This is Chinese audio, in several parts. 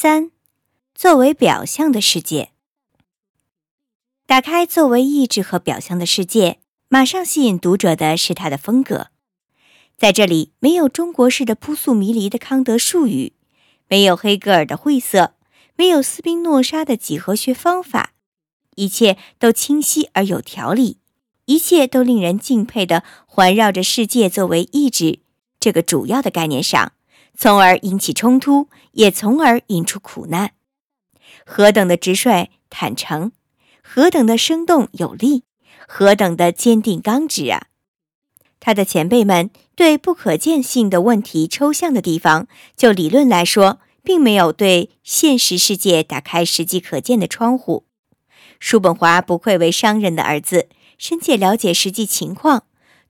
三，作为表象的世界。打开作为意志和表象的世界，马上吸引读者的是他的风格。在这里，没有中国式的扑朔迷离的康德术语，没有黑格尔的晦涩，没有斯宾诺莎的几何学方法，一切都清晰而有条理，一切都令人敬佩的环绕着世界作为意志这个主要的概念上，从而引起冲突，也从而引出苦难。何等的直率坦诚！何等的生动有力，何等的坚定刚直啊！他的前辈们对不可见性的问题抽象的地方，就理论来说，并没有对现实世界打开实际可见的窗户。叔本华不愧为商人的儿子，深切了解实际情况，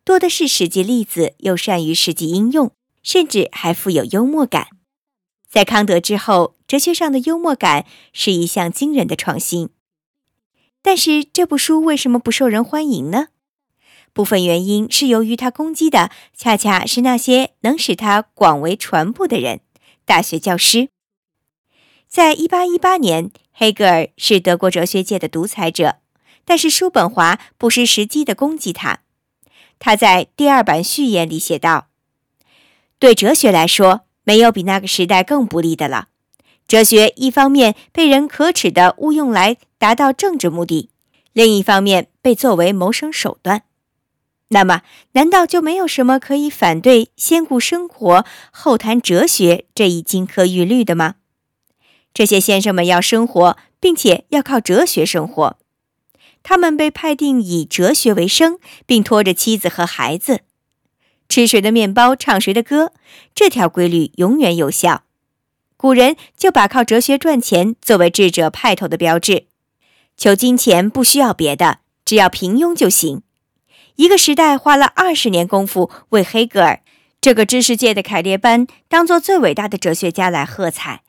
多的是实际例子，又善于实际应用，甚至还富有幽默感。在康德之后，哲学上的幽默感是一项惊人的创新。但是这部书为什么不受人欢迎呢？部分原因是由于他攻击的恰恰是那些能使他广为传播的人——大学教师。在一八一八年，黑格尔是德国哲学界的独裁者，但是叔本华不失时机地攻击他。他在第二版序言里写道：“对哲学来说，没有比那个时代更不利的了。”哲学一方面被人可耻地误用来达到政治目的，另一方面被作为谋生手段。那么，难道就没有什么可以反对先顾生活后谈哲学这一金科玉律的吗？这些先生们要生活，并且要靠哲学生活。他们被派定以哲学为生，并拖着妻子和孩子，吃谁的面包，唱谁的歌。这条规律永远有效。古人就把靠哲学赚钱作为智者派头的标志，求金钱不需要别的，只要平庸就行。一个时代花了二十年功夫为黑格尔这个知识界的凯列班当做最伟大的哲学家来喝彩。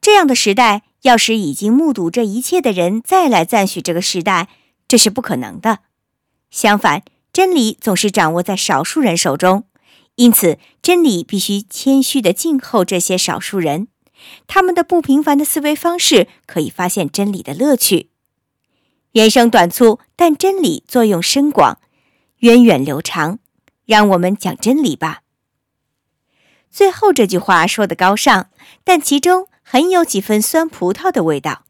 这样的时代，要使已经目睹这一切的人再来赞许这个时代，这是不可能的。相反，真理总是掌握在少数人手中，因此真理必须谦虚地静候这些少数人。他们的不平凡的思维方式可以发现真理的乐趣。人生短促，但真理作用深广，源远流长。让我们讲真理吧。最后这句话说的高尚，但其中很有几分酸葡萄的味道。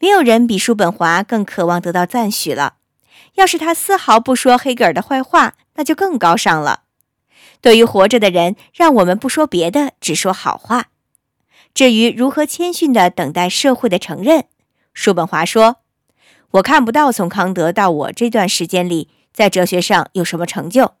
没有人比叔本华更渴望得到赞许了。要是他丝毫不说黑格尔的坏话，那就更高尚了。对于活着的人，让我们不说别的，只说好话。至于如何谦逊地等待社会的承认，叔本华说：“我看不到从康德到我这段时间里，在哲学上有什么成就。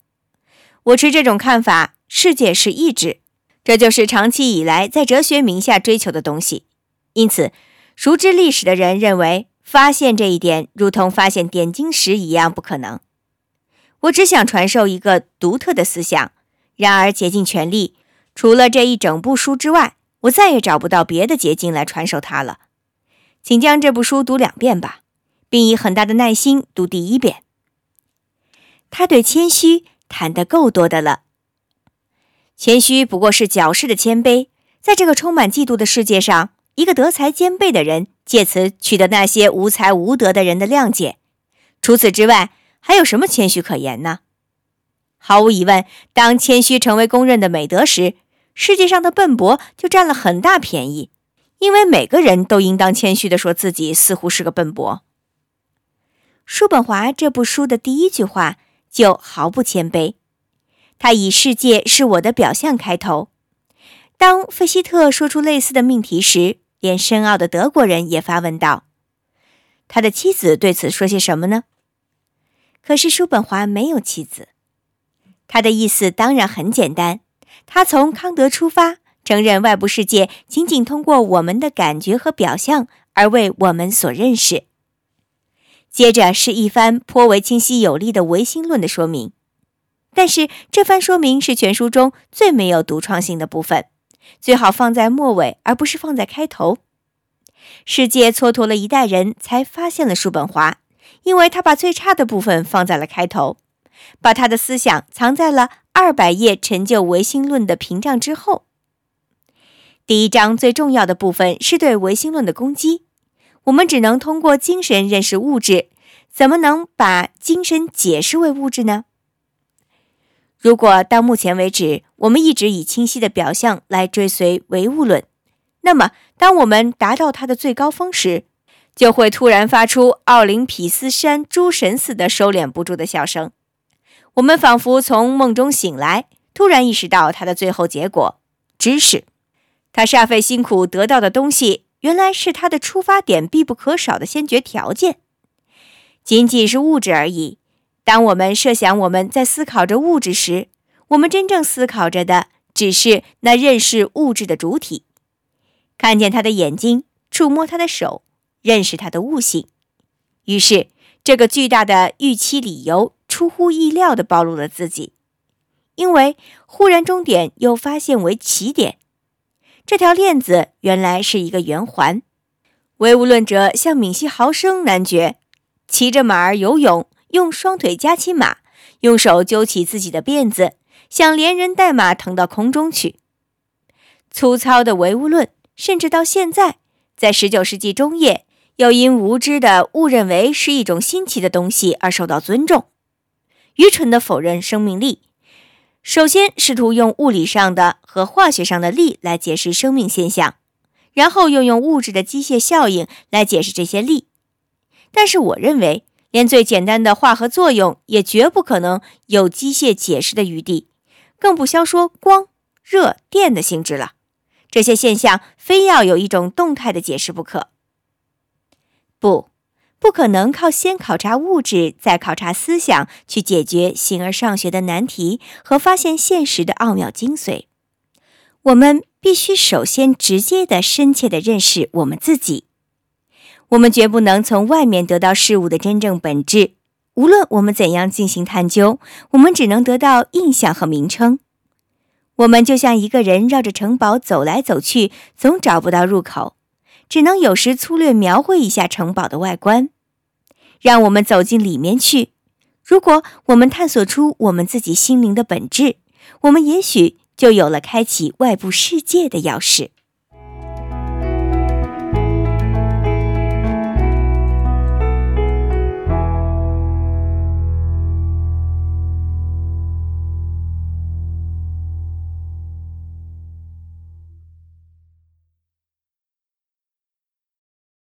我持这种看法：世界是意志，这就是长期以来在哲学名下追求的东西。因此，熟知历史的人认为，发现这一点如同发现点金石一样不可能。我只想传授一个独特的思想，然而竭尽全力，除了这一整部书之外。”我再也找不到别的捷径来传授它了，请将这部书读两遍吧，并以很大的耐心读第一遍。他对谦虚谈得够多的了。谦虚不过是矫饰的谦卑，在这个充满嫉妒的世界上，一个德才兼备的人借此取得那些无才无德的人的谅解。除此之外，还有什么谦虚可言呢？毫无疑问，当谦虚成为公认的美德时。世界上的笨拙就占了很大便宜，因为每个人都应当谦虚地说自己似乎是个笨拙。叔本华这部书的第一句话就毫不谦卑，他以“世界是我的表象”开头。当费希特说出类似的命题时，连深奥的德国人也发问道：“他的妻子对此说些什么呢？”可是叔本华没有妻子，他的意思当然很简单。他从康德出发，承认外部世界仅仅通过我们的感觉和表象而为我们所认识。接着是一番颇为清晰有力的唯心论的说明，但是这番说明是全书中最没有独创性的部分，最好放在末尾而不是放在开头。世界蹉跎了一代人才发现了叔本华，因为他把最差的部分放在了开头，把他的思想藏在了。二百页成就唯心论的屏障之后，第一章最重要的部分是对唯心论的攻击。我们只能通过精神认识物质，怎么能把精神解释为物质呢？如果到目前为止，我们一直以清晰的表象来追随唯物论，那么当我们达到它的最高峰时，就会突然发出奥林匹斯山诸神似的收敛不住的笑声。我们仿佛从梦中醒来，突然意识到它的最后结果——知识。他煞费辛苦得到的东西，原来是他的出发点必不可少的先决条件。仅仅是物质而已。当我们设想我们在思考着物质时，我们真正思考着的只是那认识物质的主体，看见他的眼睛，触摸他的手，认识他的悟性。于是，这个巨大的预期理由出乎意料地暴露了自己，因为忽然终点又发现为起点。这条链子原来是一个圆环。唯物论者像闵西豪生男爵，骑着马儿游泳，用双腿夹起马，用手揪起自己的辫子，想连人带马腾到空中去。粗糙的唯物论，甚至到现在，在十九世纪中叶，又因无知的误认为是一种新奇的东西而受到尊重。愚蠢的否认生命力。首先试图用物理上的和化学上的力来解释生命现象，然后又用物质的机械效应来解释这些力。但是，我认为连最简单的化合作用也绝不可能有机械解释的余地，更不消说光、热、电的性质了。这些现象非要有一种动态的解释不可。不。不可能靠先考察物质，再考察思想去解决形而上学的难题和发现现实的奥妙精髓。我们必须首先直接的、深切的认识我们自己。我们绝不能从外面得到事物的真正本质。无论我们怎样进行探究，我们只能得到印象和名称。我们就像一个人绕着城堡走来走去，总找不到入口。只能有时粗略描绘一下城堡的外观，让我们走进里面去。如果我们探索出我们自己心灵的本质，我们也许就有了开启外部世界的钥匙。